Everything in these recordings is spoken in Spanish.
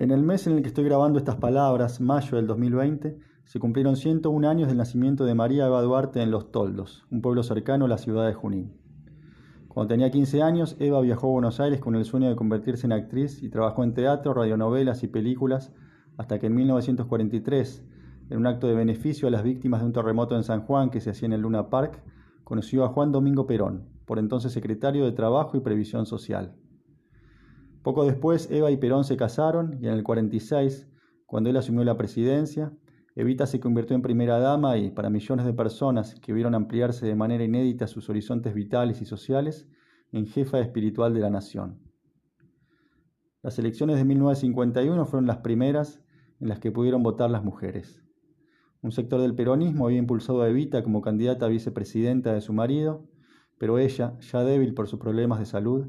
En el mes en el que estoy grabando estas palabras, mayo del 2020, se cumplieron 101 años del nacimiento de María Eva Duarte en Los Toldos, un pueblo cercano a la ciudad de Junín. Cuando tenía 15 años, Eva viajó a Buenos Aires con el sueño de convertirse en actriz y trabajó en teatro, radionovelas y películas hasta que en 1943, en un acto de beneficio a las víctimas de un terremoto en San Juan que se hacía en el Luna Park, conoció a Juan Domingo Perón, por entonces secretario de Trabajo y Previsión Social. Poco después, Eva y Perón se casaron y en el 46, cuando él asumió la presidencia, Evita se convirtió en primera dama y, para millones de personas que vieron ampliarse de manera inédita sus horizontes vitales y sociales, en jefa espiritual de la nación. Las elecciones de 1951 fueron las primeras en las que pudieron votar las mujeres. Un sector del peronismo había impulsado a Evita como candidata a vicepresidenta de su marido, pero ella, ya débil por sus problemas de salud,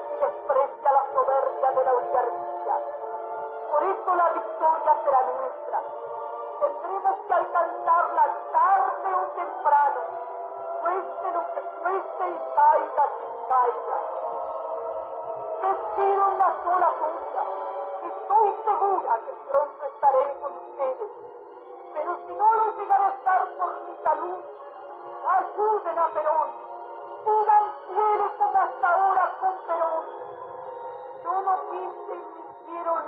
momento la victoria será nuestra. Tendremos que alcanzarla tarde o temprano, cueste lo que cueste y caiga sin caiga. Decido una sola cosa, y estoy segura que pronto estaré con ustedes, pero si no lo llegara a estar por mi salud, ayuden a Perón, sigan fieles como hasta ahora con Perón. Yo no pienso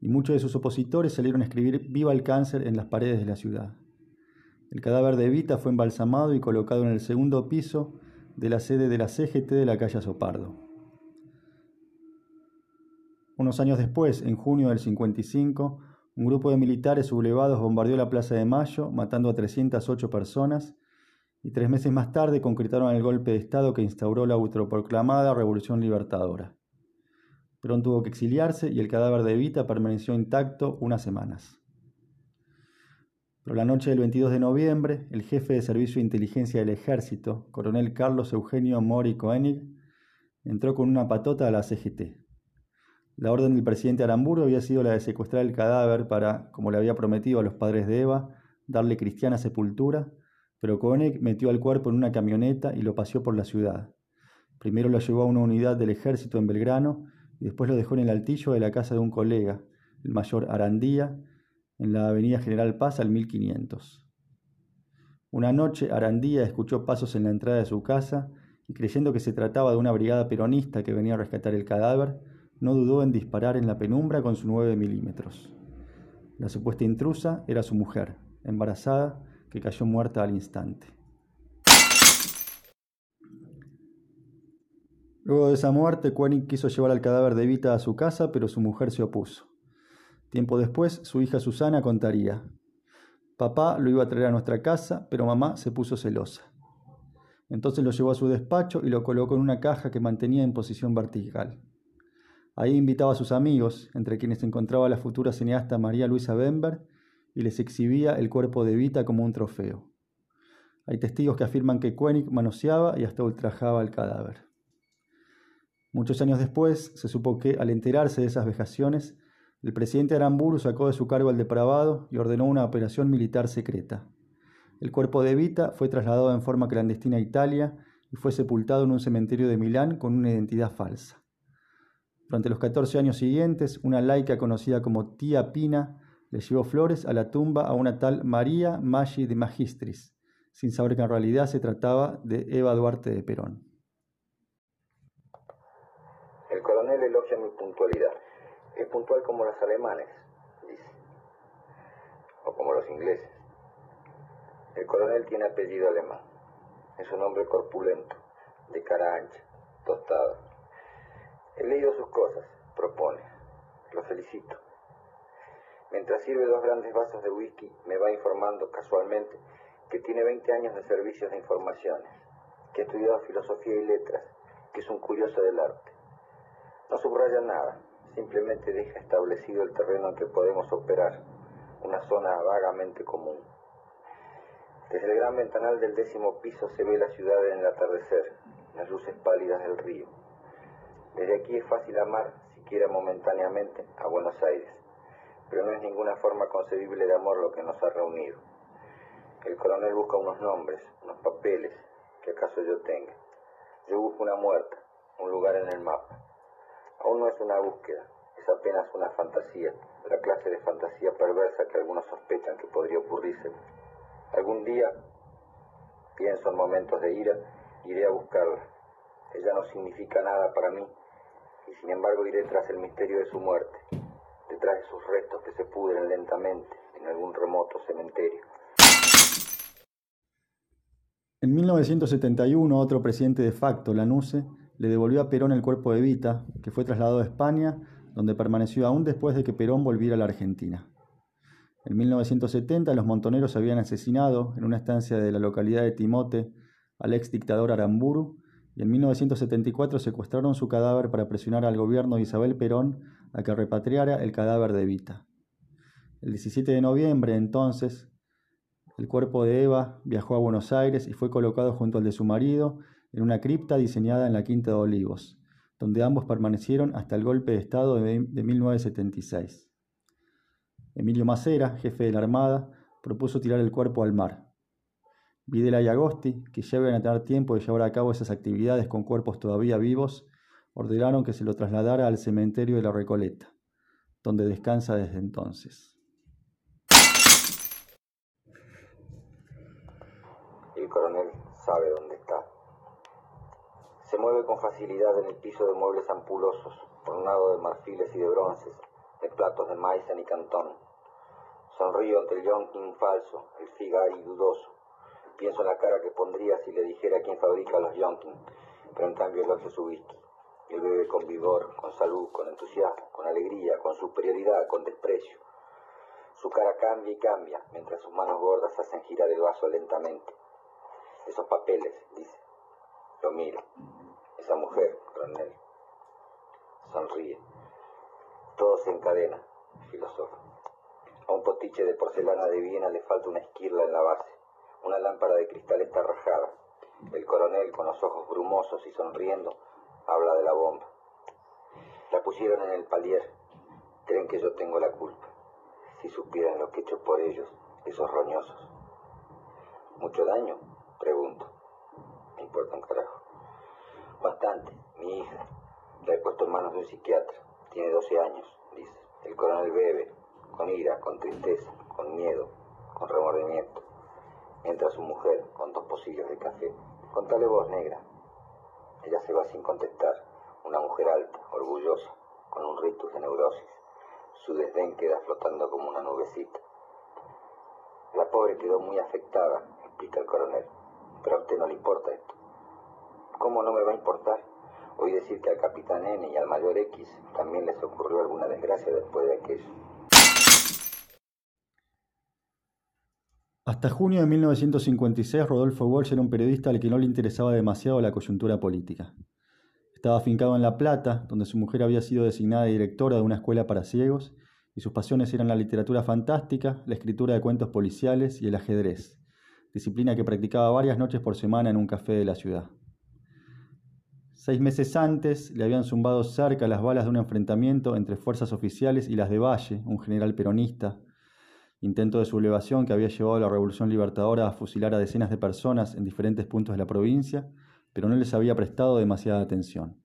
y muchos de sus opositores salieron a escribir Viva el cáncer en las paredes de la ciudad. El cadáver de Evita fue embalsamado y colocado en el segundo piso de la sede de la CGT de la calle Sopardo. Unos años después, en junio del 55, un grupo de militares sublevados bombardeó la Plaza de Mayo, matando a 308 personas y tres meses más tarde concretaron el golpe de Estado que instauró la autoproclamada Revolución Libertadora. Perón tuvo que exiliarse y el cadáver de Evita permaneció intacto unas semanas. Pero la noche del 22 de noviembre, el jefe de Servicio de Inteligencia del Ejército, coronel Carlos Eugenio Mori Koenig, entró con una patota a la CGT. La orden del presidente Aramburu había sido la de secuestrar el cadáver para, como le había prometido a los padres de Eva, darle cristiana sepultura pero Koenig metió al cuerpo en una camioneta y lo paseó por la ciudad. Primero lo llevó a una unidad del ejército en Belgrano y después lo dejó en el altillo de la casa de un colega, el mayor Arandía, en la avenida General Paz al 1500. Una noche Arandía escuchó pasos en la entrada de su casa y creyendo que se trataba de una brigada peronista que venía a rescatar el cadáver, no dudó en disparar en la penumbra con su 9 milímetros. La supuesta intrusa era su mujer, embarazada, que cayó muerta al instante. Luego de esa muerte, Koenig quiso llevar al cadáver de Evita a su casa, pero su mujer se opuso. Tiempo después, su hija Susana contaría, Papá lo iba a traer a nuestra casa, pero mamá se puso celosa. Entonces lo llevó a su despacho y lo colocó en una caja que mantenía en posición vertical. Ahí invitaba a sus amigos, entre quienes se encontraba la futura cineasta María Luisa Bember y les exhibía el cuerpo de Vita como un trofeo. Hay testigos que afirman que Koenig manoseaba y hasta ultrajaba el cadáver. Muchos años después se supo que, al enterarse de esas vejaciones, el presidente Aramburu sacó de su cargo al depravado y ordenó una operación militar secreta. El cuerpo de Vita fue trasladado en forma clandestina a Italia y fue sepultado en un cementerio de Milán con una identidad falsa. Durante los 14 años siguientes, una laica conocida como Tía Pina le llevó flores a la tumba a una tal María Maggi de Magistris, sin saber que en realidad se trataba de Eva Duarte de Perón. El coronel elogia mi puntualidad. Es puntual como los alemanes, dice. O como los ingleses. El coronel tiene apellido alemán. Es un hombre corpulento, de cara ancha, tostado. He leído sus cosas, propone. Lo felicito. Mientras sirve dos grandes vasos de whisky, me va informando casualmente que tiene 20 años de servicios de informaciones, que ha estudiado filosofía y letras, que es un curioso del arte. No subraya nada, simplemente deja establecido el terreno en que podemos operar, una zona vagamente común. Desde el gran ventanal del décimo piso se ve la ciudad en el atardecer, las luces pálidas del río. Desde aquí es fácil amar, siquiera momentáneamente, a Buenos Aires pero no es ninguna forma concebible de amor lo que nos ha reunido. El coronel busca unos nombres, unos papeles, que acaso yo tenga. Yo busco una muerta, un lugar en el mapa. Aún no es una búsqueda, es apenas una fantasía, la clase de fantasía perversa que algunos sospechan que podría ocurrirse. Algún día, pienso en momentos de ira, iré a buscarla. Ella no significa nada para mí, y sin embargo iré tras el misterio de su muerte detrás de sus restos que se pudren lentamente en algún remoto cementerio. En 1971, otro presidente de facto, Lanusse, le devolvió a Perón el cuerpo de Vita, que fue trasladado a España, donde permaneció aún después de que Perón volviera a la Argentina. En 1970, los montoneros habían asesinado en una estancia de la localidad de Timote al ex dictador Aramburu y en 1974 secuestraron su cadáver para presionar al gobierno de Isabel Perón a que repatriara el cadáver de Evita. El 17 de noviembre, entonces, el cuerpo de Eva viajó a Buenos Aires y fue colocado junto al de su marido en una cripta diseñada en la Quinta de Olivos, donde ambos permanecieron hasta el golpe de Estado de 1976. Emilio Macera, jefe de la Armada, propuso tirar el cuerpo al mar. Videla y Agosti, que ya iban a tener tiempo de llevar a cabo esas actividades con cuerpos todavía vivos, ordenaron que se lo trasladara al cementerio de la Recoleta, donde descansa desde entonces. El coronel sabe dónde. Se mueve con facilidad en el piso de muebles ampulosos, ornado de marfiles y de bronces, de platos de maíz y cantón. Sonrío ante el yonkin falso, el figari dudoso. Pienso en la cara que pondría si le dijera quién fabrica los yonkin, pero en cambio elogio su whisky. Él bebe con vigor, con salud, con entusiasmo, con alegría, con superioridad, con desprecio. Su cara cambia y cambia mientras sus manos gordas hacen girar el vaso lentamente. Esos papeles, dice. Lo miro. Esa mujer, coronel. Sonríe. Todo se encadena, filósofo. A un potiche de porcelana de Viena le falta una esquirla en la base. Una lámpara de cristal está rajada. El coronel, con los ojos brumosos y sonriendo, habla de la bomba. La pusieron en el palier. Creen que yo tengo la culpa. Si supieran lo que he hecho por ellos, esos roñosos. ¿Mucho daño? Importa un carajo. Bastante. Mi hija. La he puesto en manos de un psiquiatra. Tiene 12 años, dice. El coronel bebe, con ira, con tristeza, con miedo, con remordimiento. Entra su mujer con dos pocillos de café. Contale vos, negra, ella se va sin contestar, una mujer alta, orgullosa, con un ritus de neurosis. Su desdén queda flotando como una nubecita. La pobre quedó muy afectada, explica el coronel, pero a usted no le importa esto. ¿Cómo no me va a importar? Oí decir que al capitán N y al mayor X también les ocurrió alguna desgracia después de aquello. Hasta junio de 1956, Rodolfo Walsh era un periodista al que no le interesaba demasiado la coyuntura política. Estaba afincado en La Plata, donde su mujer había sido designada directora de una escuela para ciegos, y sus pasiones eran la literatura fantástica, la escritura de cuentos policiales y el ajedrez, disciplina que practicaba varias noches por semana en un café de la ciudad. Seis meses antes le habían zumbado cerca las balas de un enfrentamiento entre fuerzas oficiales y las de Valle, un general peronista, intento de sublevación que había llevado a la Revolución Libertadora a fusilar a decenas de personas en diferentes puntos de la provincia, pero no les había prestado demasiada atención.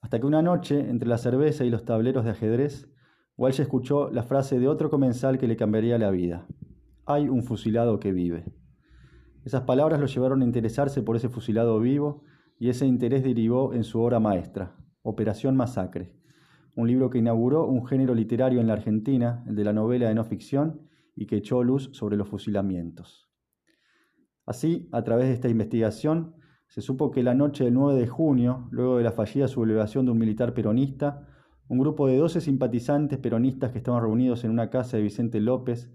Hasta que una noche, entre la cerveza y los tableros de ajedrez, Walsh escuchó la frase de otro comensal que le cambiaría la vida. Hay un fusilado que vive. Esas palabras lo llevaron a interesarse por ese fusilado vivo y ese interés derivó en su obra maestra, Operación Masacre, un libro que inauguró un género literario en la Argentina, el de la novela de no ficción, y que echó luz sobre los fusilamientos. Así, a través de esta investigación, se supo que la noche del 9 de junio, luego de la fallida sublevación de un militar peronista, un grupo de 12 simpatizantes peronistas que estaban reunidos en una casa de Vicente López,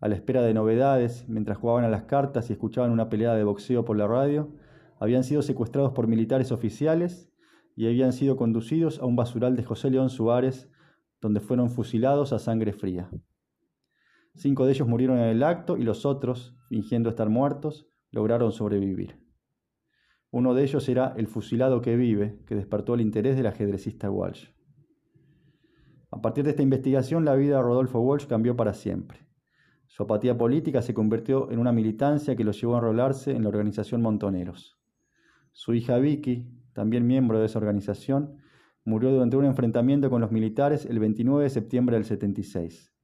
a la espera de novedades, mientras jugaban a las cartas y escuchaban una pelea de boxeo por la radio, habían sido secuestrados por militares oficiales y habían sido conducidos a un basural de José León Suárez, donde fueron fusilados a sangre fría. Cinco de ellos murieron en el acto y los otros, fingiendo estar muertos, lograron sobrevivir. Uno de ellos era el fusilado que vive, que despertó el interés del ajedrecista Walsh. A partir de esta investigación, la vida de Rodolfo Walsh cambió para siempre. Su apatía política se convirtió en una militancia que lo llevó a enrolarse en la organización Montoneros. Su hija Vicky, también miembro de esa organización, murió durante un enfrentamiento con los militares el 29 de septiembre del 76.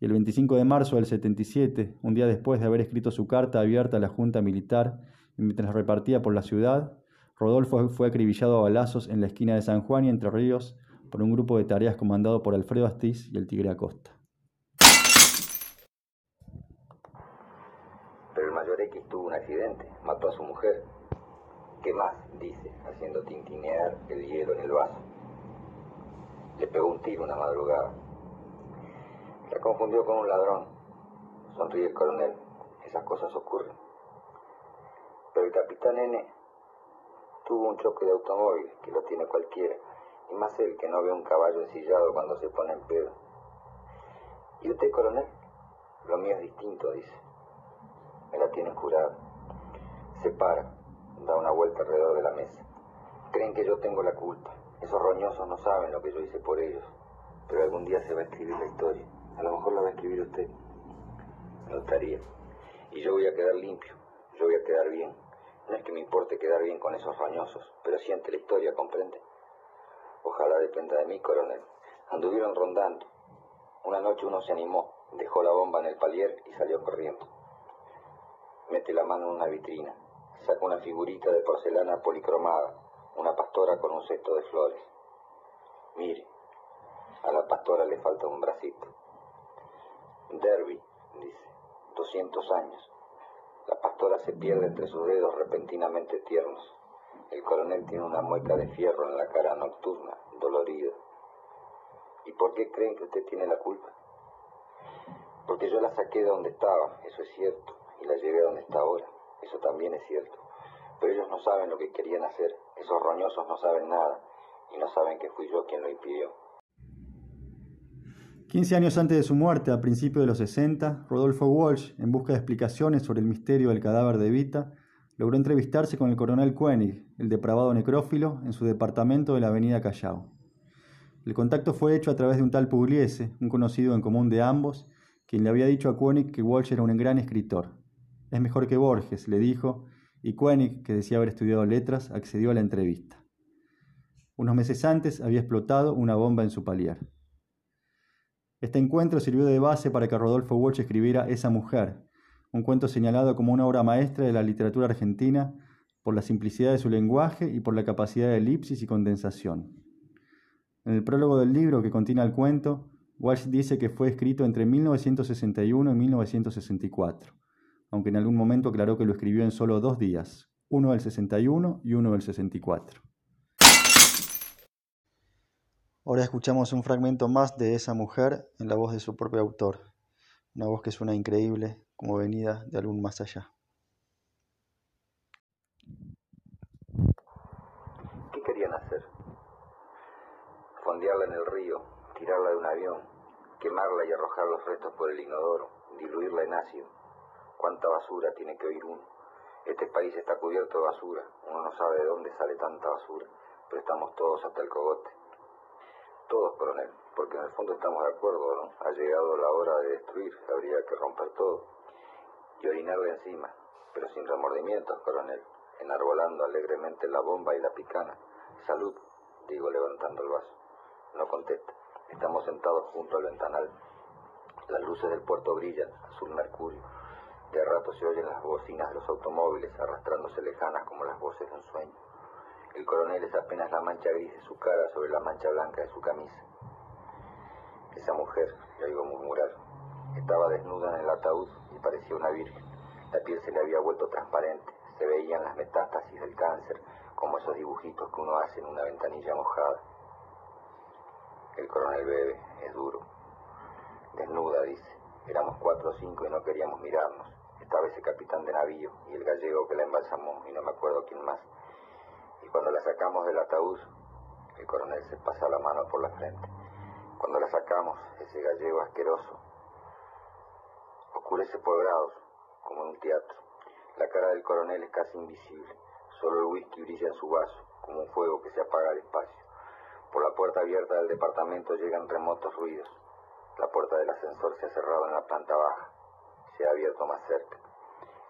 Y el 25 de marzo del 77, un día después de haber escrito su carta abierta a la Junta Militar y mientras repartía por la ciudad, Rodolfo fue acribillado a balazos en la esquina de San Juan y Entre Ríos por un grupo de tareas comandado por Alfredo Astiz y el Tigre Acosta. Pero el mayor X tuvo un accidente, mató a su mujer. ¿Qué más? dice, haciendo tintinear el hielo en el vaso. Le pegó un tiro una madrugada. La confundió con un ladrón. Sonríe el coronel. Esas cosas ocurren. Pero el capitán N tuvo un choque de automóvil, que lo tiene cualquiera, y más él que no ve un caballo ensillado cuando se pone en pedo. ¿Y usted, coronel? Lo mío es distinto, dice. Me la tienen curada. Se para, da una vuelta alrededor de la mesa. Creen que yo tengo la culpa. Esos roñosos no saben lo que yo hice por ellos. Pero algún día se va a escribir la historia. A lo mejor la va a escribir usted. Me gustaría. Y yo voy a quedar limpio. Yo voy a quedar bien. No es que me importe quedar bien con esos roñosos, pero siente la historia, ¿comprende? Ojalá dependa de mí, coronel. Anduvieron rondando. Una noche uno se animó, dejó la bomba en el palier y salió corriendo. Mete la mano en una vitrina, saca una figurita de porcelana policromada, una pastora con un cesto de flores. Mire, a la pastora le falta un bracito. Derby, dice, 200 años. La pastora se pierde entre sus dedos repentinamente tiernos. El coronel tiene una mueca de fierro en la cara nocturna, dolorida. ¿Y por qué creen que usted tiene la culpa? Porque yo la saqué de donde estaba, eso es cierto, y la llevé a donde está ahora, eso también es cierto. Pero ellos no saben lo que querían hacer, esos roñosos no saben nada, y no saben que fui yo quien lo impidió. 15 años antes de su muerte, a principios de los 60, Rodolfo Walsh, en busca de explicaciones sobre el misterio del cadáver de Vita, logró entrevistarse con el coronel Koenig, el depravado necrófilo, en su departamento de la avenida Callao. El contacto fue hecho a través de un tal Pugliese, un conocido en común de ambos, quien le había dicho a Koenig que Walsh era un gran escritor. Es mejor que Borges, le dijo, y Koenig, que decía haber estudiado letras, accedió a la entrevista. Unos meses antes había explotado una bomba en su palier. Este encuentro sirvió de base para que Rodolfo Walsh escribiera Esa mujer, un cuento señalado como una obra maestra de la literatura argentina por la simplicidad de su lenguaje y por la capacidad de elipsis y condensación. En el prólogo del libro que contiene el cuento, Walsh dice que fue escrito entre 1961 y 1964, aunque en algún momento aclaró que lo escribió en solo dos días, uno del 61 y uno del 64. Ahora escuchamos un fragmento más de esa mujer en la voz de su propio autor, una voz que suena increíble, como venida de algún más allá. ¿Qué querían hacer? Fondearla en el río, tirarla de un avión, quemarla y arrojar los restos por el inodoro, diluirla en ácido. ¿Cuánta basura tiene que oír uno? Este país está cubierto de basura, uno no sabe de dónde sale tanta basura, pero estamos todos hasta el cogote. Todos, coronel, porque en el fondo estamos de acuerdo, ¿no? Ha llegado la hora de destruir, habría que romper todo y orinarle encima, pero sin remordimientos, coronel, enarbolando alegremente la bomba y la picana. Salud, digo levantando el vaso. No contesta. Estamos sentados junto al ventanal. Las luces del puerto brillan, azul mercurio. De rato se oyen las bocinas de los automóviles arrastrándose lejanas como las voces de un sueño. El coronel es apenas la mancha gris de su cara sobre la mancha blanca de su camisa. Esa mujer, le oigo murmurar, estaba desnuda en el ataúd y parecía una virgen. La piel se le había vuelto transparente, se veían las metástasis del cáncer, como esos dibujitos que uno hace en una ventanilla mojada. El coronel bebe, es duro. Desnuda, dice. Éramos cuatro o cinco y no queríamos mirarnos. Estaba ese capitán de navío y el gallego que la embalsamó y no me acuerdo quién más. Y cuando la sacamos del ataúd, el coronel se pasa la mano por la frente. Cuando la sacamos, ese gallego asqueroso oscurece por grados, como en un teatro. La cara del coronel es casi invisible. Solo el whisky brilla en su vaso, como un fuego que se apaga despacio. Por la puerta abierta del departamento llegan remotos ruidos. La puerta del ascensor se ha cerrado en la planta baja. Se ha abierto más cerca.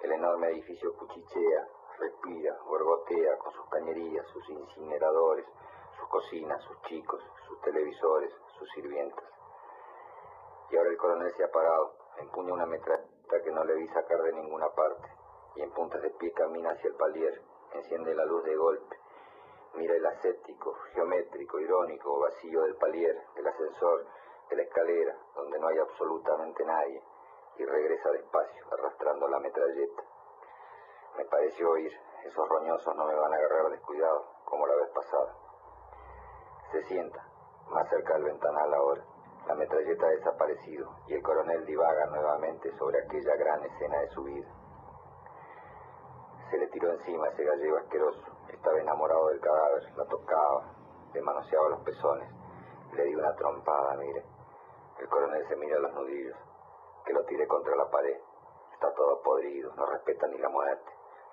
El enorme edificio cuchichea, respira, borgotea con sus cañerías, sus incineradores, sus cocinas, sus chicos, sus televisores, sus sirvientas. Y ahora el coronel se ha parado, empuña una metralleta que no le vi sacar de ninguna parte, y en puntas de pie camina hacia el palier, enciende la luz de golpe, mira el ascético, geométrico, irónico, vacío del palier, del ascensor, de la escalera, donde no hay absolutamente nadie, y regresa despacio, arrastrando la metralleta. Me pareció oír, esos roñosos no me van a agarrar descuidado, como la vez pasada. Se sienta, más cerca del ventanal ahora. La metralleta ha desaparecido y el coronel divaga nuevamente sobre aquella gran escena de su vida. Se le tiró encima ese gallego asqueroso. Estaba enamorado del cadáver, la tocaba, le manoseaba los pezones. Le di una trompada, mire. El coronel se mira los nudillos, que lo tiré contra la pared. Está todo podrido, no respeta ni la muerte.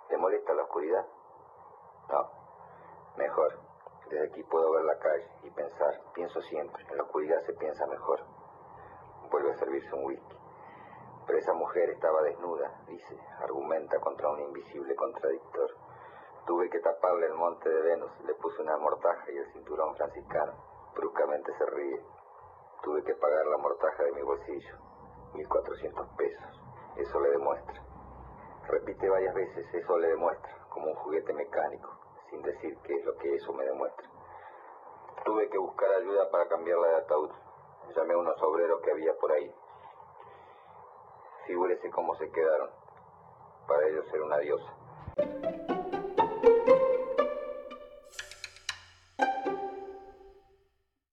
¿Le molesta la oscuridad? No, mejor. Desde aquí puedo ver la calle y pensar. Pienso siempre, en la oscuridad se piensa mejor. Vuelve a servirse un whisky. Pero esa mujer estaba desnuda, dice, argumenta contra un invisible contradictor. Tuve que taparle el monte de Venus, le puse una mortaja y el cinturón franciscano. Bruscamente se ríe. Tuve que pagar la mortaja de mi bolsillo, 1.400 pesos. Eso le demuestra. Repite varias veces, eso le demuestra, como un juguete mecánico, sin decir qué es lo que eso me demuestra. Tuve que buscar ayuda para cambiarla de ataúd. Llamé a unos obreros que había por ahí. Figúrese cómo se quedaron. Para ellos era una diosa.